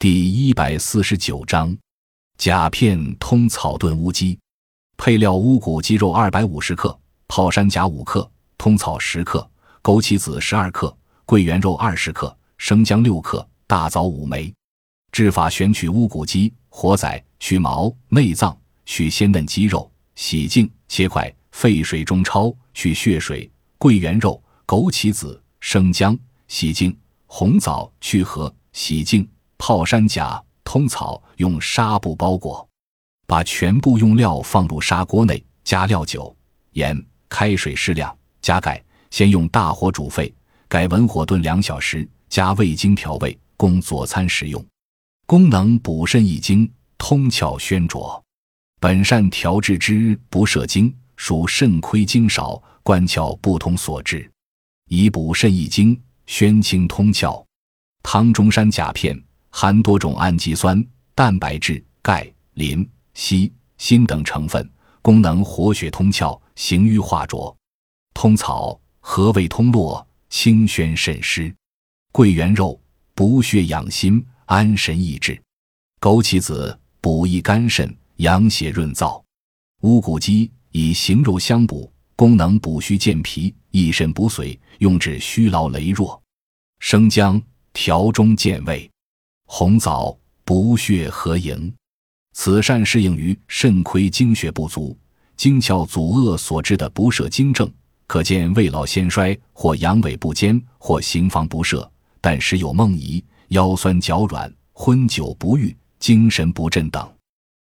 第一百四十九章，甲片通草炖乌鸡。配料：乌骨鸡肉二百五十克，泡山甲五克，通草十克，枸杞子十二克，桂圆肉二十克，生姜六克，大枣五枚。制法：选取乌骨鸡，活宰，去毛、内脏，去鲜嫩鸡肉，洗净切块，沸水中焯，去血水。桂圆肉、枸杞子、生姜，洗净；红枣去核，洗净。泡山甲、通草，用纱布包裹，把全部用料放入砂锅内，加料酒、盐、开水适量，加盖，先用大火煮沸，改文火炖两小时，加味精调味，供佐餐食用。功能补肾益精，通窍宣浊。本善调治之，不摄精，属肾亏精少，关窍不通所致，以补肾益精，宣清通窍。汤中山甲片。含多种氨基酸、蛋白质、钙、磷、硒、锌等成分，功能活血通窍、行瘀化浊。通草和胃通络、清宣渗湿。桂圆肉补血养心、安神益智。枸杞子补益肝肾、养血润燥。乌骨鸡以形肉相补，功能补虚健脾、益肾补髓，用治虚劳羸弱。生姜调中健胃。红枣补血合营，此善适应于肾亏精血不足、精窍阻遏所致的不摄精症。可见未老先衰，或阳痿不坚，或行房不摄，但时有梦遗、腰酸脚软、昏酒不愈、精神不振等。